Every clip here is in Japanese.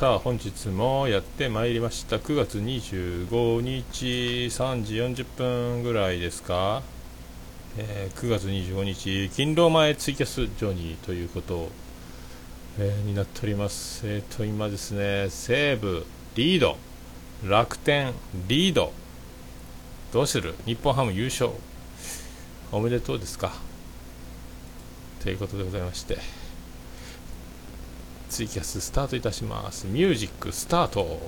さあ本日もやってまいりました。9月25日3時40分ぐらいですか、えー、9月25日勤労前ツイキャスジョニーということえー、になっております。えっ、ー、と今ですね西武リード楽天リード。どうする？日本ハム優勝。おめでとうですか。ということでございまして。ツイキャススタートいたします。ミュージックスタート。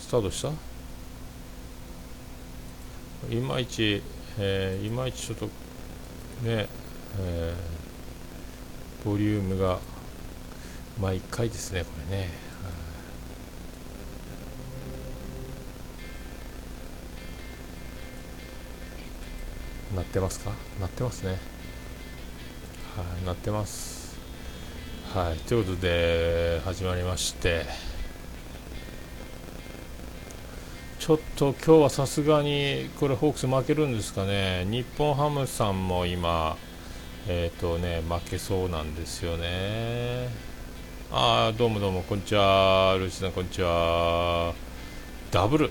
スタートした？いまいち、えー、いまいちちょっとねえー、ボリュームが毎回ですねこれね。なってますか？なってますね。はいなってます。はい、ということで始まりまして。ちょっと今日はさすがにこれホークス負けるんですかね。日本ハムさんも今え、ー、とね負けそうなんですよね。ああどうもどうもこんにちは。ルーシさんこんにちは。ダブル。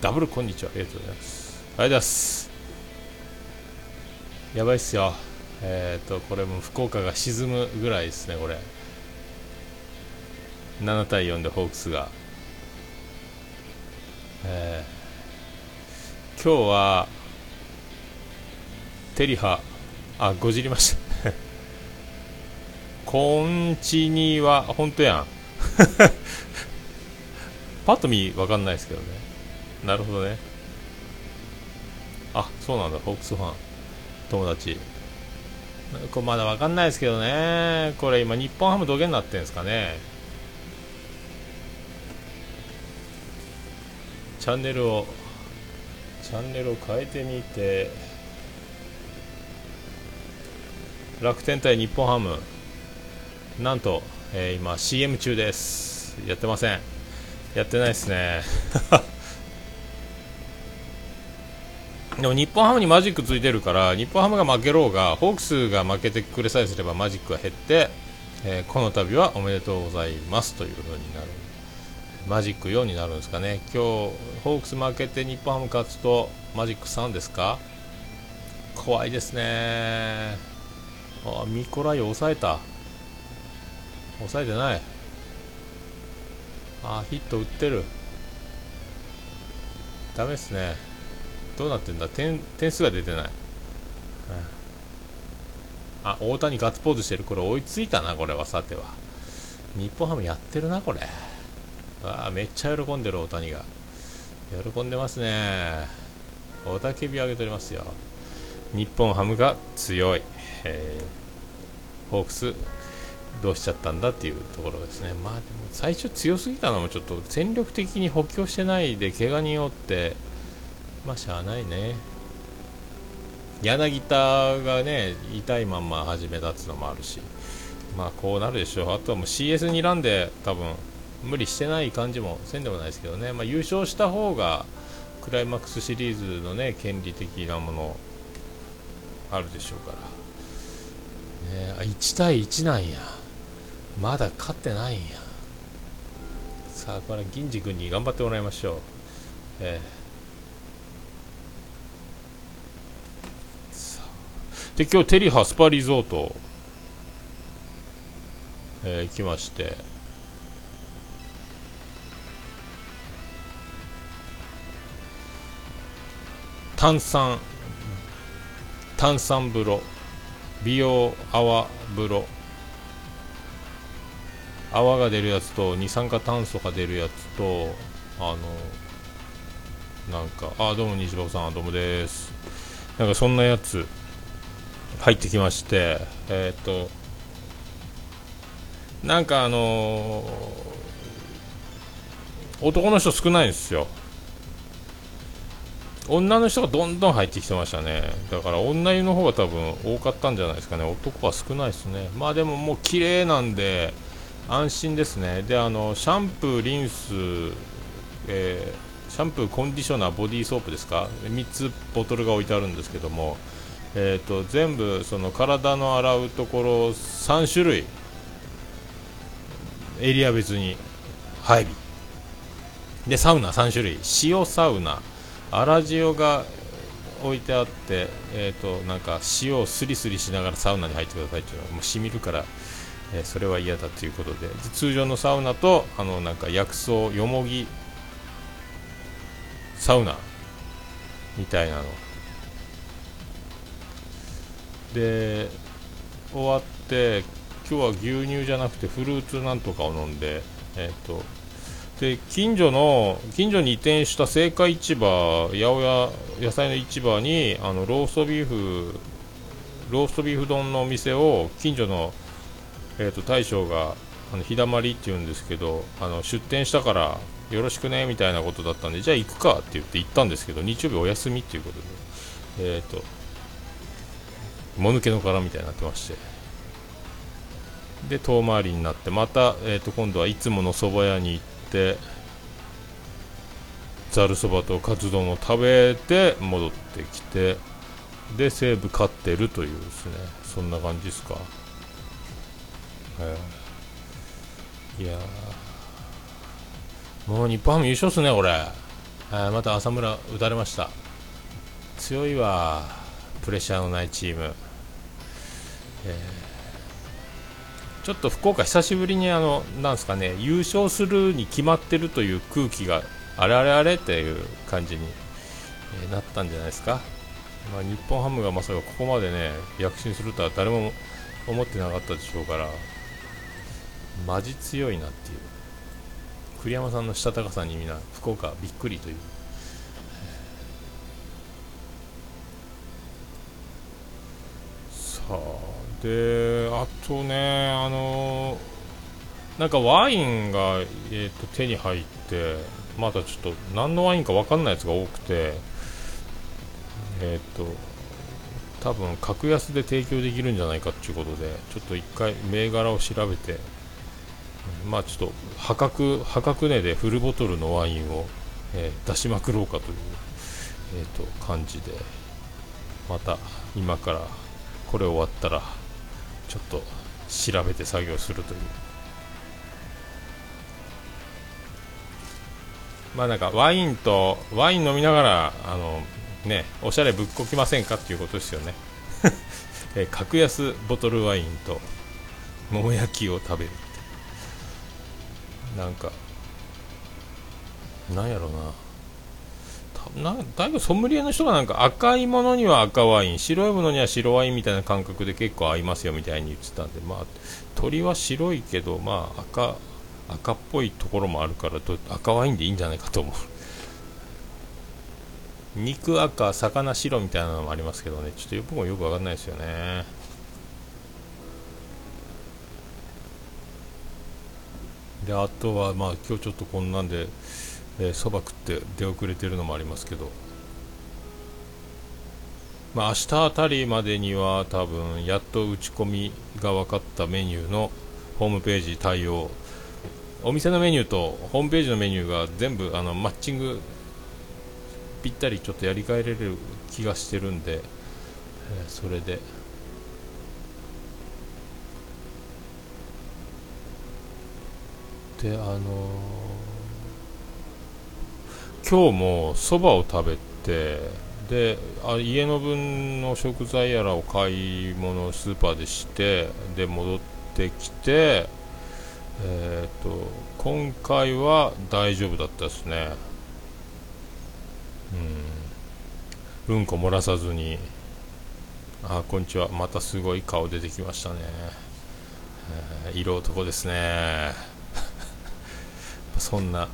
ダブルこんにちは。ありがとうございます。ありがとうございます。やばいっすよ。えっ、ー、とこれも福岡が沈むぐらいですねこれ。7対4でホークスが、えー、今日はテリハ。あごじりました。こんちには本当やん。パッと見分かんないですけどね。なるほどね。あそうなんだ。ホークスファン。友達。これまだ分かんないですけどね、これ今、日本ハム土下になってるんですかね、チャンネルを、チャンネルを変えてみて、楽天対日本ハム、なんと、えー、今、CM 中です、やってません、やってないですね。でも日本ハムにマジックついてるから日本ハムが負けろうがホークスが負けてくれさえすればマジックが減って、えー、この度はおめでとうございますという風になる。マジック4になるんですかね。今日ホークス負けて日本ハム勝つとマジック3ですか？怖いですね。あミコライを抑えた。抑えてない。あヒット打ってる。ダメですね。どうなってんだ？点点数が出てない、あ大谷ガッツポーズしてるこれ追いついたなこれはさては。日本ハムやってるなこれ。あめっちゃ喜んでる大谷が。喜んでますね。雄たけび上げておりますよ。日本ハムが強い、えー、ホークスどうしちゃったんだっていうところですね。まあでも最初強すぎたのもちょっと戦力的に補強してないで怪我によってまあしゃあないね。柳田がね痛いまんま始めたっていうのもあるし。まあこうなるでしょう。あとはもう CS にらんで多分無理してない感じもせんでもないですけどね、まあ、優勝した方がクライマックスシリーズのね権利的なものあるでしょうから、ね、あ1対1なんや。まだ勝ってないんや。さあこれ銀次君に頑張ってもらいましょう。えーで今日テリハスパリゾート、えー、行きまして。炭酸炭酸風呂美容泡風呂。泡が出るやつと二酸化炭素が出るやつとあのなんかあどうも西場さんどうもです。なんかそんなやつ。入ってきましてえっ、となんかあのー、男の人少ないんですよ。女の人がどんどん入ってきてましたね。だから女湯の方が多分多かったんじゃないですかね。男は少ないですね。まあでももう綺麗なんで安心ですね。であのシャンプーリンス、えー、シャンプーコンディショナーボディーソープですか？3つボトルが置いてあるんですけども。えーと、全部その体の洗うところ3種類エリア別に配備。でサウナ3種類。塩サウナアラジオが置いてあってえっ、ー、となんか塩をスリスリしながらサウナに入ってくださいっていうのはもうしみるからえー、それは嫌だということで通常のサウナとあのなんか薬草よもぎサウナみたいなの。で終わって今日は牛乳じゃなくてフルーツなんとかを飲んでえっ、ー、とで近所の近所に移転した青果市場八百屋野菜の市場にあのローストビーフローストビーフ丼のお店を近所のえーと、大将があの日だまりって言うんですけどあの出店したからよろしくねみたいなことだったんでじゃあ行くかって言って行ったんですけど日曜日お休みっていうことでえっ、ー、ともぬけの殻みたいになってましてで遠回りになってまた、えーと、今度はいつもの蕎麦屋に行ってざるそばとカツ丼を食べて戻ってきてで西武勝ってるというですねそんな感じですかいやもう日本ハム優勝っすね、これ。また浅村打たれました。強いわ、プレッシャーのないチーム。えー、ちょっと福岡、久しぶりにあのなんすかね優勝するに決まってるという空気があれあれあれっていう感じに、なったんじゃないですか。まあ、日本ハムがまさかここまでね躍進するとは誰も思ってなかったでしょうから。マジ強いなっていう栗山さんのしたたかさにみんな福岡びっくりというさあであとねあのなんかワインが、えーと、手に入ってまだちょっと何のワインか分かんないやつが多くてえっ、ー、と多分格安で提供できるんじゃないかっていうことでちょっと一回銘柄を調べてまあちょっと破格破格値でフルボトルのワインを、えー、出しまくろうかという、えーと、感じでまた今からこれ終わったらちょっと調べて作業するという。まあなんかワインとワイン飲みながらあのねおしゃれぶっこきませんかっていうことですよね、え、格安ボトルワインと桃焼きを食べるなんかなんやろうな。なだいぶソムリエの人がなんか赤いものには赤ワイン白いものには白ワインみたいな感覚で結構合いますよみたいに言ってたんでまあ鳥は白いけどまあ赤赤っぽいところもあるから赤ワインでいいんじゃないかと思う。肉赤魚白みたいなのもありますけどね。ちょっと僕もよくわかんないですよね。であとはまあ今日ちょっとこんなんでそば、食って出遅れてるのもありますけど。まあ明日あたりまでには多分やっと打ち込みが分かったメニューのホームページ対応。お店のメニューとホームページのメニューが全部あのマッチングぴったりちょっとやり替えれる気がしてるんで、えー、それで。であのー、今日もそばを食べてであ家の分の食材やらを買い物スーパーでしてで戻ってきてえっ、ー、と今回は大丈夫だったですね。うん。うんこ漏らさずに。あこんにちは。またすごい顔出てきましたね、えー、色男ですね。そんな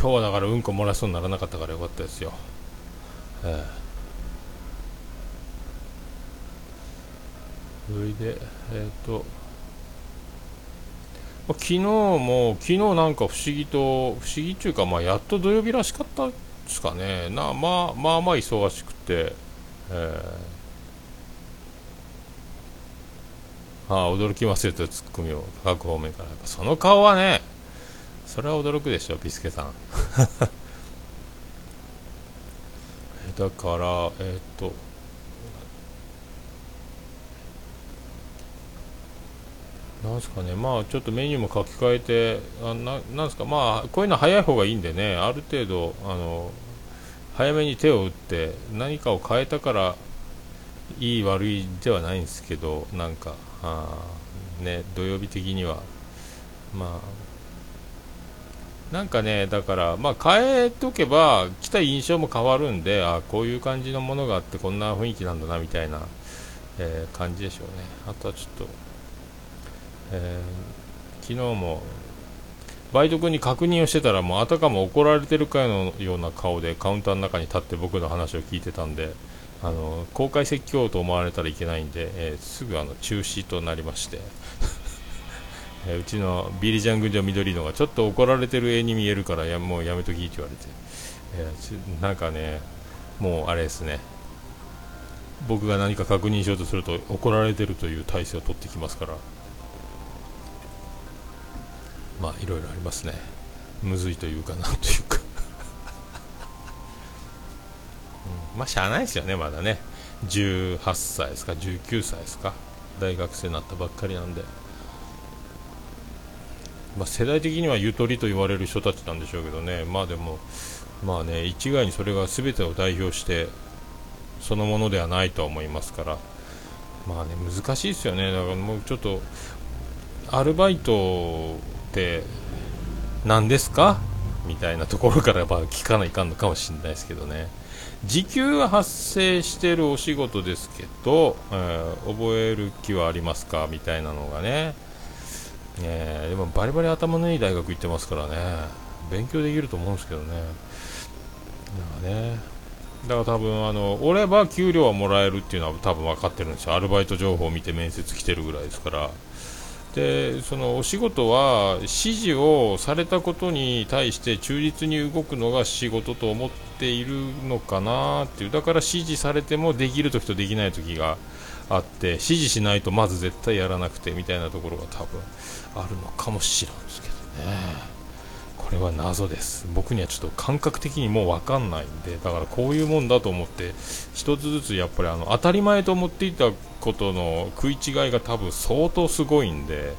今日はだからうんこ漏らしそうにならなかったからよかったですよ、ええ、それでえっ、ー、と昨日も昨日なんか不思議と不思議っていうかまあやっと土曜日らしかったですかね。なまあまあまあ忙しくてえーああ驚きますよとツッコミを各方面から。その顔はねそれは驚くでしょビスケさん。だからえっ、となんすかね、まあちょっとメニューも書き換えて、あななんすか、まあこういうの早い方がいいんでね、ある程度、あの早めに手を打って、何かを変えたからいい悪いではないんですけど、なんか、あね、土曜日的には、まあ、なんかね、だから、まあ、変えとけば、来た印象も変わるんで、あこういう感じのものがあって、こんな雰囲気なんだなみたいな、えー、感じでしょうね。あとはちょっと、えー、昨日もバイト君に確認をしてたらもうあたかも怒られてるかのような顔でカウンターの中に立って僕の話を聞いてたんであの公開説教と思われたらいけないんで、えー、すぐあの中止となりましてえうちのビリジャン軍場緑のがちょっと怒られてる絵に見えるからやもうやめときって言われて、えー、なんかねもうあれですね。僕が何か確認しようとすると怒られてるという体制を取ってきますから。まあいろいろありますね。むずいというかなんというか。うん、まあしゃあないですよねまだね。18歳ですか19歳ですか。大学生になったばっかりなんで。まあ、世代的にはゆとりと言われる人たちなんでしょうけどね、まあでも、まあね、一概にそれが全てを代表して、そのものではないとは思いますから、まあね、難しいですよね、だからもうちょっと、アルバイトって何ですか？みたいなところからやっぱ聞かないかんのかもしれないですけどね。時給は発生してるお仕事ですけど、えー、覚える気はありますか？みたいなのがね、えー、でもバリバリ頭のいい大学行ってますからね、勉強できると思うんですけどね。だからね、だから多分あの、俺は給料はもらえるっていうのは多分分かってるんですよ。アルバイト情報を見て面接来てるぐらいですから。でそのお仕事は指示をされたことに対して忠実に動くのが仕事と思っているのかなっていうだから指示されてもできるときとできないときがあって指示しないとまず絶対やらなくてみたいなところが多分あるのかもしれんですけどね。これは謎です僕にはちょっと感覚的にもう分かんないんでだからこういうもんだと思って1つずつやっぱりあの当たり前と思っていたことの食い違いが多分相当すごいんで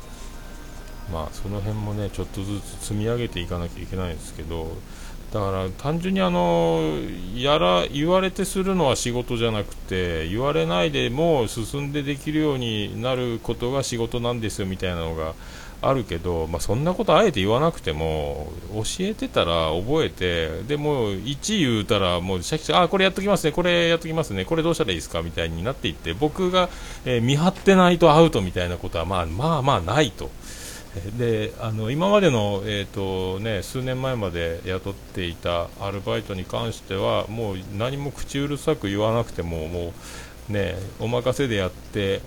まあその辺もねちょっとずつ積み上げていかなきゃいけないんですけどだから単純にあのやら言われてするのは仕事じゃなくて言われないでも進んでできるようになることが仕事なんですよみたいなのがあるけど、まあ、そんなことあえて言わなくても教えてたら覚えてでも1言うたらもうシャキシャキあこれやっときますねこれやっときますねこれどうしたらいいですかみたいになっていって僕が、えー、見張ってないとアウトみたいなことはまあまあまあないと。であの今までの、えーとね、数年前まで雇っていたアルバイトに関してはもう何も口うるさく言わなくてももう、ね、お任せでやって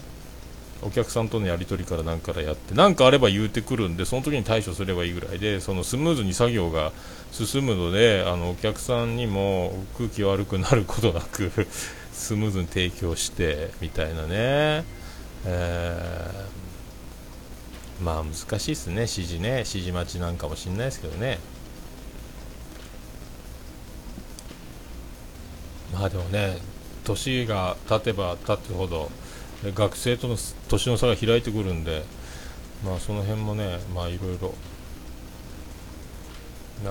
お客さんとのやり取りから何からやって何かあれば言うてくるんでその時に対処すればいいぐらいでそのスムーズに作業が進むのであのお客さんにも空気悪くなることなくスムーズに提供してみたいなね、えー、まあ難しいですね。指示ね。指示待ちなんかもしんないですけどね。まあでもね年が経てば経つほど学生との年の差が開いてくるんで、まあ、その辺もね、まあ、いろいろ。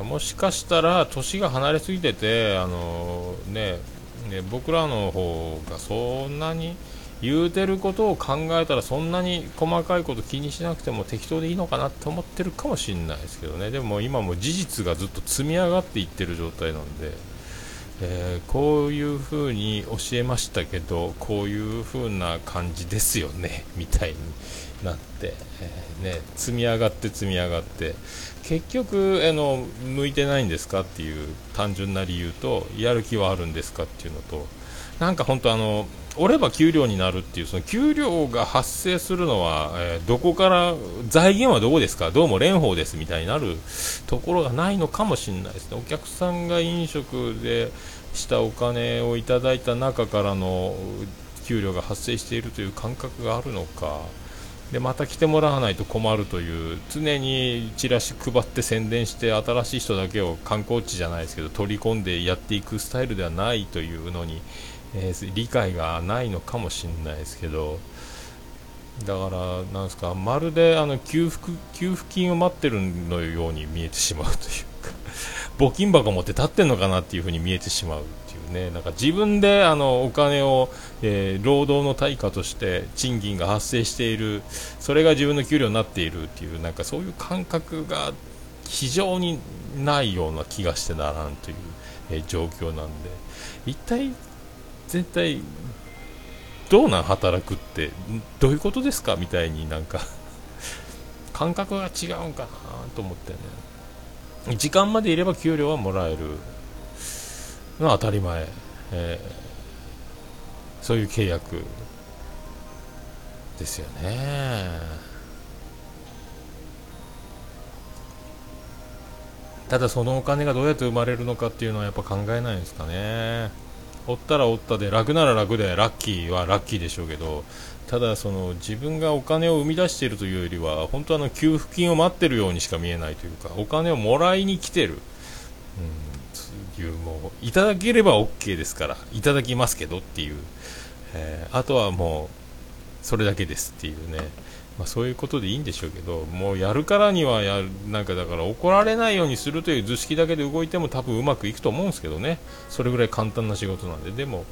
もしかしたら年が離れすぎてて、あのね、ね僕らの方がそんなに言うてることを考えたらそんなに細かいこと気にしなくても適当でいいのかなって思ってるかもしれないですけどねでも今も事実がずっと積み上がっていってる状態なんで。えー、こういうふうに教えましたけどこういうふうな感じですよね みたいになって、えー、ね、積み上がって積み上がって結局あの向いてないんですかっていう単純な理由とやる気はあるんですかっていうのとなんか本当あの折れば給料になるっていうその給料が発生するのは、えー、どこから財源はどこですか？どうも蓮舫ですみたいになるところがないのかもしれないですね。お客さんが飲食でしたお金をいただいた中からの給料が発生しているという感覚があるのか。でまた来てもらわないと困るという常にチラシ配って宣伝して新しい人だけを観光地じゃないですけど取り込んでやっていくスタイルではないというのにえー、理解がないのかもしれないですけどだからなんですかまるであの給付給付金を待ってるのように見えてしまうというか 募金箱持って立ってんのかなっていう風に見えてしまうっていうね。なんか自分であのお金を、えー、労働の対価として賃金が発生しているそれが自分の給料になっているっていうなんかそういう感覚が非常にないような気がしてならんという、えー、状況なんで一体全体どうなん働くってどういうことですかみたいになんか 感覚が違うんかなと思ってね。時間までいれば給料はもらえるのは当たり前、えー、そういう契約ですよね。ただそのお金がどうやって生まれるのかっていうのはやっぱ考えないんですかね。おったらおったで楽なら楽でラッキーはラッキーでしょうけどただその自分がお金を生み出しているというよりは本当あの給付金を待ってるようにしか見えないというかお金をもらいに来てる、うん、いうもういただければ OK ですからいただきますけどっていう、えー、あとはもうそれだけですっていうね。まあ、そういうことでいいんでしょうけどもうやるからにはやなんかだから怒られないようにするという図式だけで動いても多分うまくいくと思うんですけどね。それぐらい簡単な仕事なんで。でも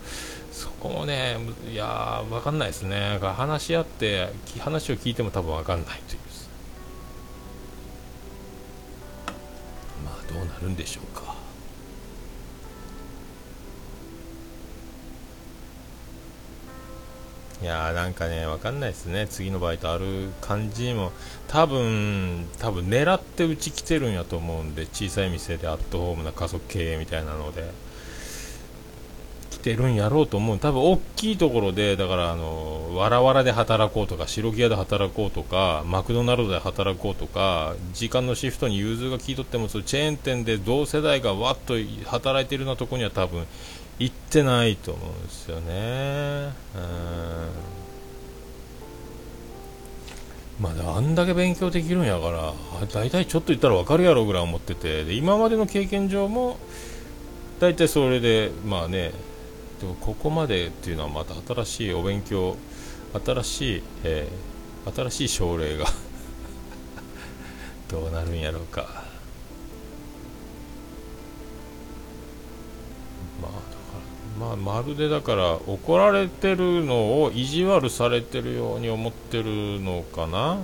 そこもねいやー分かんないですね。話し合って話を聞いても多分分かんないという。まあどうなるんでしょうか。いやーなんかね、わかんないですね、次のバイトある感じも、多分多分狙ってうち来てるんやと思うんで、小さい店でアットホームな家族経営みたいなので、来てるんやろうと思う、多分大きいところで、だからあの、わらわらで働こうとか、白木屋で働こうとか、マクドナルドで働こうとか、時間のシフトに融通が効いとっても、そチェーン店で同世代がわっと働いてるようなところには多分行ってないと思うんですよね。まだあんだけ勉強できるんやから大体ちょっと言ったら分かるやろうぐらい思っててで今までの経験上も大体それでまあねでもここまでっていうのはまた新しいお勉強新しい、えー、新しい症例が どうなるんやろうかまあ、まるでだから怒られてるのを意地悪されてるように思ってるのかな。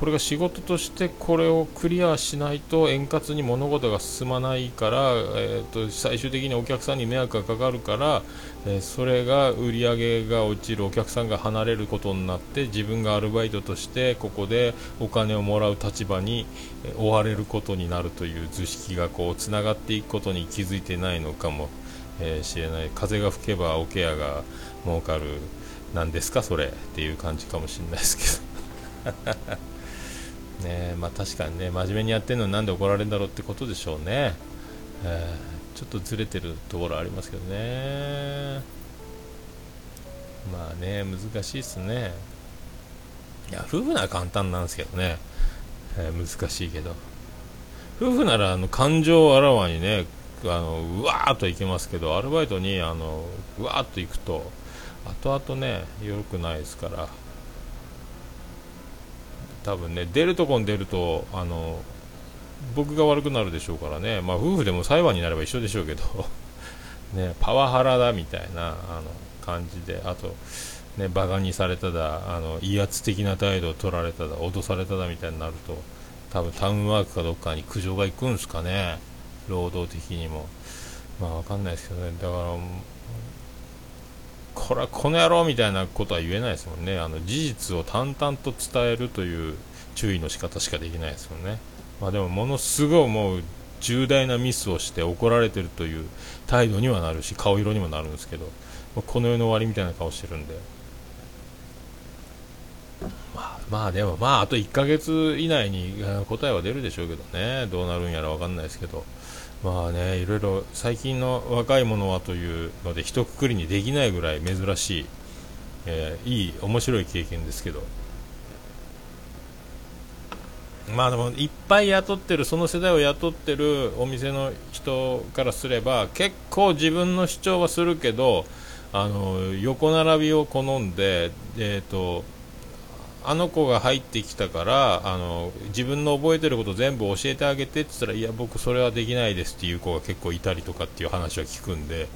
これが仕事としてこれをクリアしないと円滑に物事が進まないから、えーと、最終的にお客さんに迷惑がかかるから、えー、それが売り上げが落ちるお客さんが離れることになって自分がアルバイトとしてここでお金をもらう立場に追われることになるという図式がこうつながっていくことに気づいてないのかも。えー、しれない風が吹けばおケアが儲かるなんですかそれっていう感じかもしれないですけど。ねまあ確かにね真面目にやってるのになんで怒られるんだろうってことでしょうね、えー、ちょっとずれてるところありますけどね。まあね難しいっすね。いや夫婦なら簡単なんですけどね、えー、難しいけど。夫婦ならあの感情をあらわにねあのうわーっと行きますけどアルバイトにあのうわーっと行くと後々ね良くないですから多分ね出るとこに出るとあの僕が悪くなるでしょうからね、まあ、夫婦でも裁判になれば一緒でしょうけど ね、パワハラだみたいなあの感じであと、ね、バカにされただあの威圧的な態度を取られただ脅されただみたいになると多分タウンワークかどっかに苦情が行くんですかね。労働的にも。まあ分かんないですけどね。だからこれはこの野郎みたいなことは言えないですもんね。あの事実を淡々と伝えるという注意の仕方しかできないですよね。まあでもものすごいもう重大なミスをして怒られてるという態度にはなるし顔色にもなるんですけど。この世の終わりみたいな顔してるんで。まあ、まあでもまああと1ヶ月以内に答えは出るでしょうけどね。どうなるんやら分かんないですけど。まあねいろいろ最近の若い者はというので一括りにできないぐらい珍しい、えー、いい面白い経験ですけど。まあでもいっぱい雇ってるその世代を雇ってるお店の人からすれば結構自分の主張はするけどあの横並びを好んで、えーとあの子が入ってきたからあの自分の覚えてること全部教えてあげてって言ったらいや僕それはできないですっていう子が結構いたりとかっていう話は聞くんで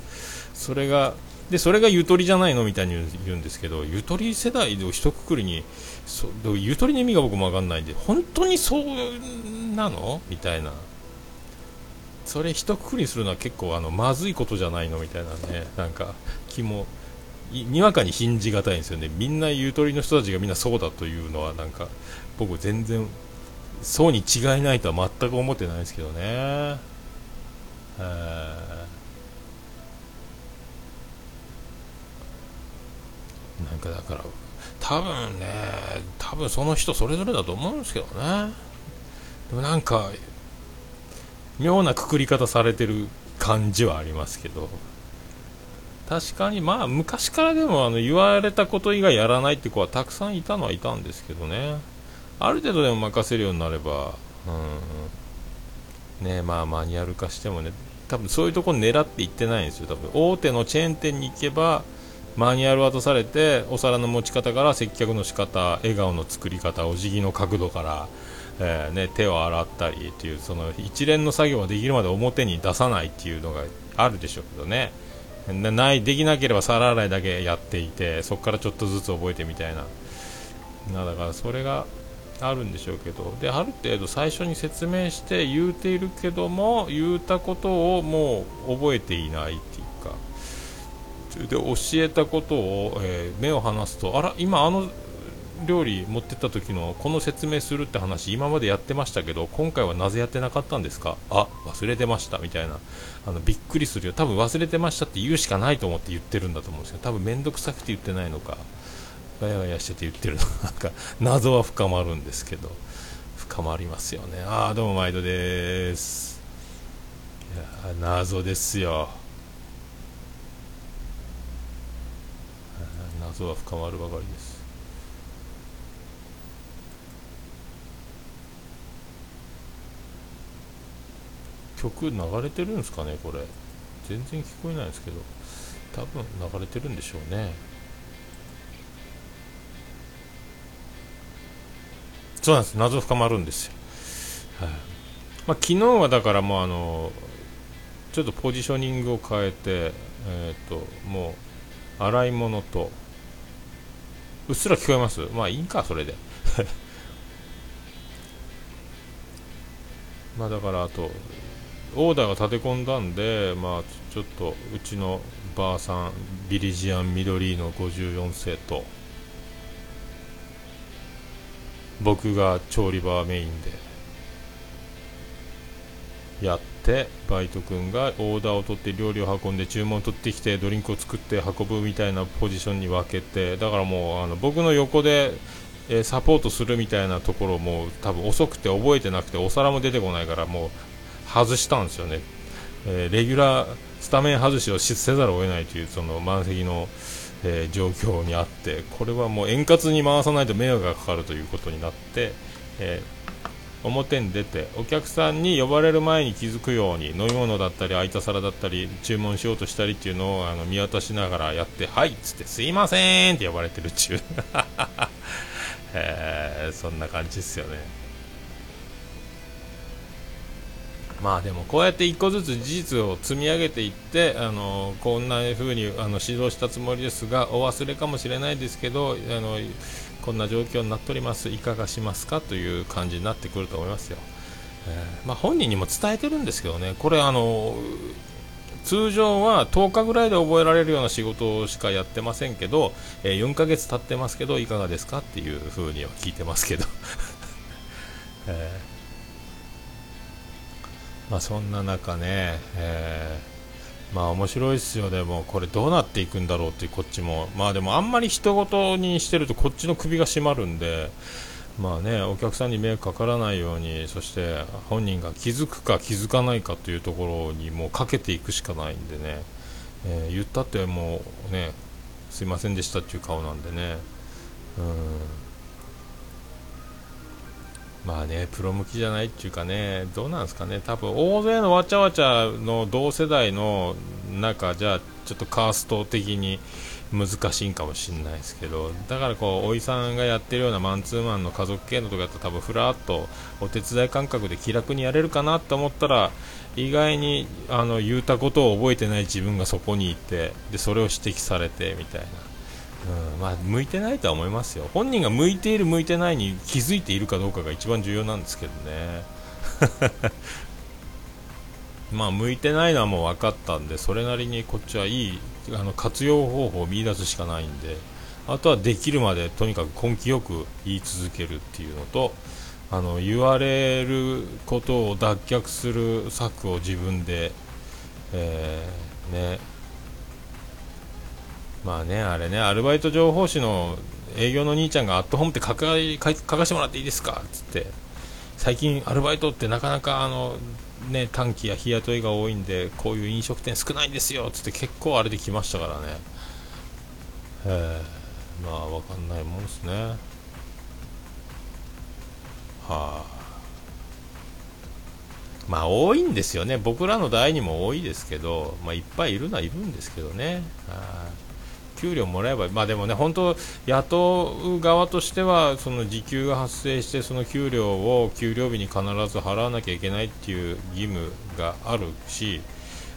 それがでそれがゆとりじゃないのみたいに言うんですけどゆとり世代を一括りにそゆとりの意味が僕も分かんないんで本当にそうなの？みたいな。それ一括りにするのは結構あのまずいことじゃないの？みたいなねなんか気もにわかに信じがたいんですよね。みんなゆとりの人たちがみんなそうだというのはなんか僕全然そうに違いないとは全く思ってないですけどね。なんかだから多分ね多分その人それぞれだと思うんですけどね。でもなんか妙なくくり方されてる感じはありますけど。確かにまあ昔からでもあの言われたこと以外やらないって子はたくさんいたのはいたんですけどね。ある程度でも任せるようになればうんねまあマニュアル化してもね多分そういうところ狙っていってないんですよ。多分大手のチェーン店に行けばマニュアル渡されてお皿の持ち方から接客の仕方笑顔の作り方お辞儀の角度から、えー、ね、手を洗ったりっていうその一連の作業ができるまで表に出さないっていうのがあるでしょうけどね。ないできなければ皿洗いだけやっていてそこからちょっとずつ覚えてみたいな。なだからそれがあるんでしょうけど。である程度最初に説明して言うているけども言うたことをもう覚えていないっていうか。で教えたことを、えー、目を離すとあら今あの料理持ってった時のこの説明するって話今までやってましたけど今回はなぜやってなかったんですか？あ忘れてましたみたいな。あのびっくりするよ。多分忘れてましたって言うしかないと思って言ってるんだと思うんですけど多分面倒くさくて言ってないのかガヤガヤしてて言ってるのなんか謎は深まるんですけど深まりますよね。ああどうも毎度です。いや謎ですよ。謎は深まるばかりです。曲流れてるんですかねこれ。全然聞こえないですけど。多分流れてるんでしょうね。そうなんです。謎深まるんですよ、はい、まあ、昨日はだからもうあのちょっとポジショニングを変えてえっ、ー、ともう洗い物とうっすら聞こえます？まあいいんかそれで。まあだからあとオーダーが立て込んだんで、まあ、ちょっとうちのばあさんビリジアン緑の54世と僕が調理場メインでやってバイト君がオーダーを取って料理を運んで注文を取ってきてドリンクを作って運ぶみたいなポジションに分けてだからもうあの僕の横でえサポートするみたいなところも多分遅くて覚えてなくてお皿も出てこないからもう外したんですよね、えー、レギュラースタメン外しをせざるを得ないというその満席の、えー、状況にあってこれはもう円滑に回さないと迷惑がかかるということになって、えー、表に出てお客さんに呼ばれる前に気づくように飲み物だったり空いた皿だったり注文しようとしたりっていうのをあの見渡しながらやってはいっつってすいませんって呼ばれてるっちゅう、えー、そんな感じですよね。まあでもこうやって一個ずつ事実を積み上げていってあのこんな風にあの指導したつもりですがお忘れかもしれないですけどあのこんな状況になっております。いかがしますか？という感じになってくると思いますよ、えー、まあ、本人にも伝えてるんですけどね。これあの通常は10日ぐらいで覚えられるような仕事しかやってませんけど、えー、4ヶ月経ってますけどいかがですか？っていう風には聞いてますけど、えーまあ、そんな中ね、えー、まあ面白いですよ、でもこれどうなっていくんだろうってこっちも、まあでもあんまり人事にしてるとこっちの首が締まるんで、まあね、お客さんに迷惑かからないように、そして本人が気づくか気づかないかというところにもうかけていくしかないんでね、えー、言ったってもうね、すいませんでしたっていう顔なんでね、うん。まあね、プロ向きじゃないっていうかね、どうなんですかね、多分大勢のわちゃわちゃの同世代の中じゃ、ちょっとカースト的に難しいんかもしれないですけどだからこうおいさんがやってるようなマンツーマンの家族系のとかだと多分ふらっとお手伝い感覚で気楽にやれるかなと思ったら意外にあの言うたことを覚えてない自分がそこにいてでそれを指摘されてみたいな、うんまあ、向いてないとは思いますよ。本人が向いている向いてないに気づいているかどうかが一番重要なんですけどね。まあ向いてないのはもう分かったんでそれなりにこっちはいいあの活用方法を見出すしかないんであとはできるまでとにかく根気よく言い続けるっていうのとあの言われることを脱却する策を自分で、えー、ねまあねあれねアルバイト情報誌の営業の兄ちゃんがアットホームって書か書かせてもらっていいですか？っつって。最近アルバイトってなかなかあのね、短期や日雇いが多いんでこういう飲食店少ないんですよ。っつって結構あれで来ましたからね。え、まあ分かんないもんですね。はあ。まあ多いんですよね。僕らの代にも多いですけど、まあ、いっぱいいるのはいるんですけどね。はあ給料もらえば、まあでもね、本当、雇う側としては、その時給が発生して、その給料を給料日に必ず払わなきゃいけないっていう義務があるし、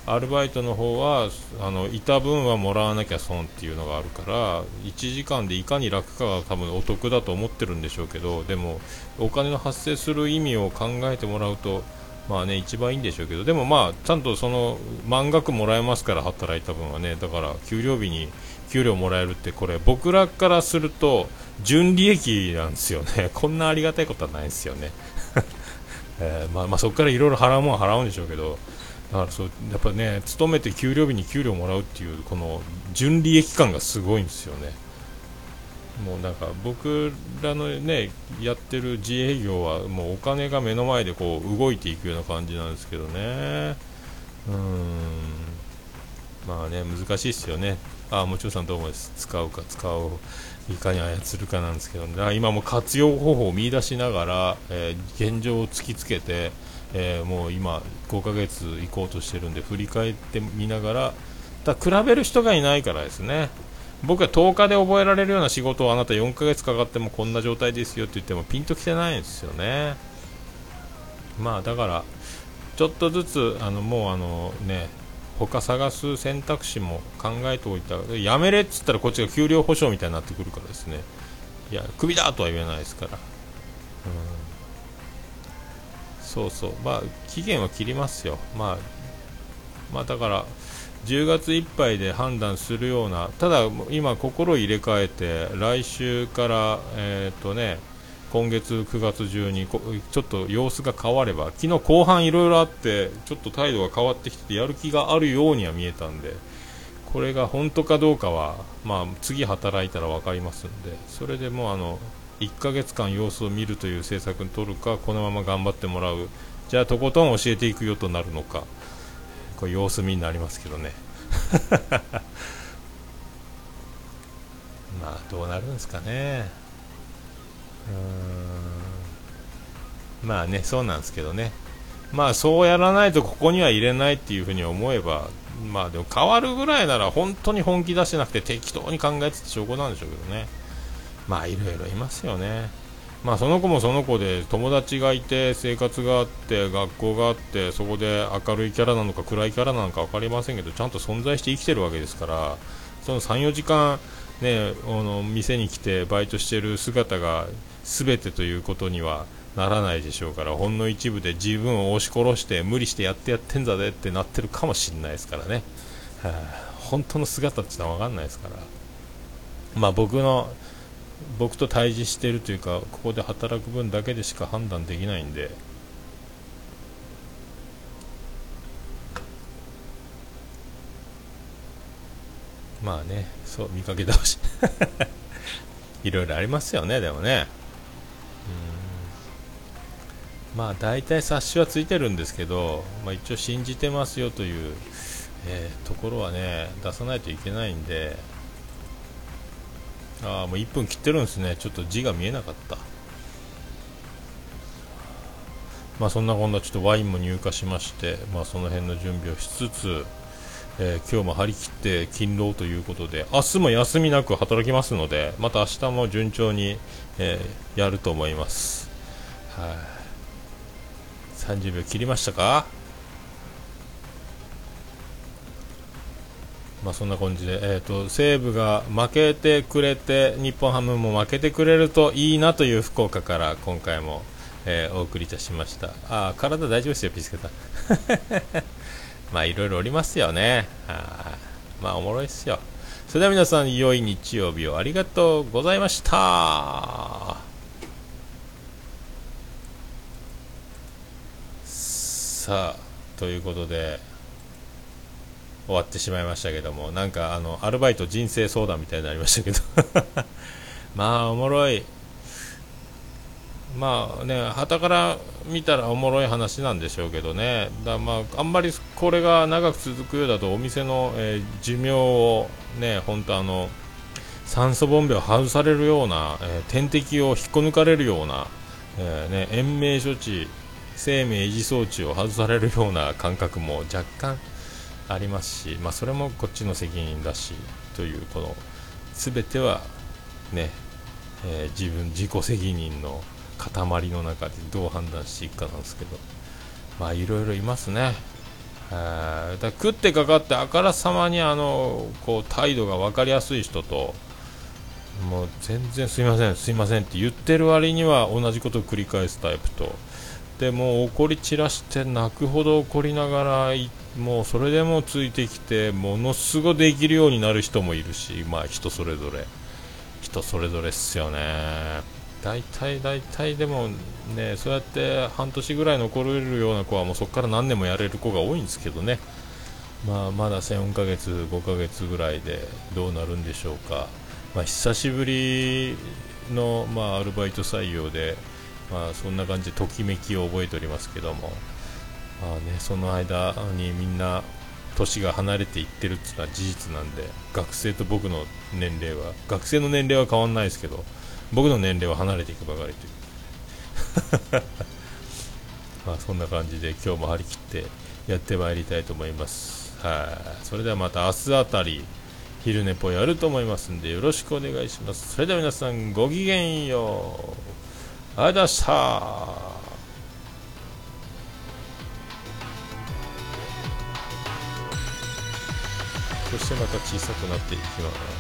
アルバイトの方はあのいた分はもらわなきゃ損っていうのがあるから1時間でいかに楽かが多分お得だと思ってるんでしょうけどでもお金の発生する意味を考えてもらうとまあね一番いいんでしょうけどでもまあちゃんとその満額もらえますから働いた分はね。だから給料日に給料もらえるってこれ僕らからすると純利益なんですよね。こんなありがたいことはないですよね、えー、まあ、まあ、そこからいろいろ払うもん払うんでしょうけどだからそうやっぱね勤めて給料日に給料もらうっていうこの純利益感がすごいんですよね。もうなんか僕らのねやってる自営業はもうお金が目の前でこう動いていくような感じなんですけどね。うん。まあね難しいですよね。あもちろんさんどうもです？使うか使ういかに操るかなんですけど、ね、今も活用方法を見出しながら、えー、現状を突きつけて、えー、もう今5ヶ月行こうとしてるんで振り返ってみながらだ比べる人がいないからですね。僕は10日で覚えられるような仕事をあなた4ヶ月かかってもこんな状態ですよって言ってもピンときてないんですよね。まあだからちょっとずつあのもうあのね他探す選択肢も考えておいた。やめれっつったらこっちが給料保証みたいになってくるからですね。いやクビだとは言えないですから、うん、そうそう。まあ期限は切りますよ。まあまあだから10月いっぱいで判断するようなただ今心を入れ替えて来週からえっ、ー、とね今月9月中にちょっと様子が変われば昨日後半いろいろあってちょっと態度が変わってきてやる気があるようには見えたんでこれが本当かどうかは、まあ、次働いたら分かりますんでそれでもうあの1ヶ月間様子を見るという政策に取るかこのまま頑張ってもらうじゃあとことん教えていくよとなるのかこれ様子見になりますけどね。まあどうなるんですかね。うん。まあねそうなんですけどね。まあそうやらないとここには入れないっていうふうに思えばまあでも変わるぐらいなら本当に本気出してなくて適当に考えてた証拠なんでしょうけどね。まあいろいろいますよね。まあその子もその子で友達がいて生活があって学校があってそこで明るいキャラなのか暗いキャラなのか分かりませんけどちゃんと存在して生きてるわけですからその34時間ねあの店に来てバイトしてる姿が全てということにはならないでしょうからほんの一部で自分を押し殺して無理してやってやってんだぜってなってるかもしれないですからね、はあ、本当の姿ってのは分かんないですから。まあ僕の僕と対峙しているというかここで働く分だけでしか判断できないんで。まあねそう見かけ倒し。いろいろありますよねでもね。まあ大体冊子はついてるんですけど、まあ、一応信じてますよという、えー、ところはね出さないといけないんでああもう1分切ってるんですね。ちょっと字が見えなかった。まあそんなこんなちょっとワインも入荷しましてまあその辺の準備をしつつえー、今日も張り切って勤労ということで明日も休みなく働きますのでまた明日も順調に、えー、やると思います。はい、30秒切りましたか？まあ、そんな感じで、えーと、西武が負けてくれて日本ハムも負けてくれるといいなという福岡から今回も、えー、お送りいたしました。あ体大丈夫ですよピスケタ まあいろいろおりますよね。あまあおもろいっすよ。それでは皆さん良い日曜日をありがとうございました。さあということで終わってしまいましたけどもなんかあのアルバイト人生相談みたいになりましたけど。まあおもろい。まあね旗から見たらおもろい話なんでしょうけどね。だまああんまりこれが長く続くようだとお店の、えー、寿命をね本当あの酸素ボンベを外されるような、えー、点滴を引っこ抜かれるような、えー、ね、延命処置生命維持装置を外されるような感覚も若干ありますし、まあ、それもこっちの責任だしというこの全てはね、えー、自分自己責任の塊の中でどう判断していくかなんですけどまあいろいろいますね。だ食ってかかってあからさまにあのこう態度が分かりやすい人ともう全然すいませんすいませんって言ってる割には同じことを繰り返すタイプとでも怒り散らして泣くほど怒りながらもうそれでもついてきてものすごいできるようになる人もいるしまあ人それぞれ人それぞれっすよね。大体大体でもねそうやって半年ぐらい残れるような子はもうそこから何年もやれる子が多いんですけどね。まあまだ14ヶ月5ヶ月ぐらいでどうなるんでしょうか。まあ、久しぶりの、まあ、アルバイト採用で、まあ、そんな感じでときめきを覚えておりますけども。まあね、その間にみんな年が離れていってるっていうのは事実なんで学生と僕の年齢は学生の年齢は変わんないですけど僕の年齢は離れていくばかりという。まあそんな感じで今日も張り切ってやってまいりたいと思います。はい。それではまた明日あたり昼寝ぽやると思いますんでよろしくお願いします。それでは皆さんごきげんよう。ありがとうございました。そしてまた小さくなっていきます。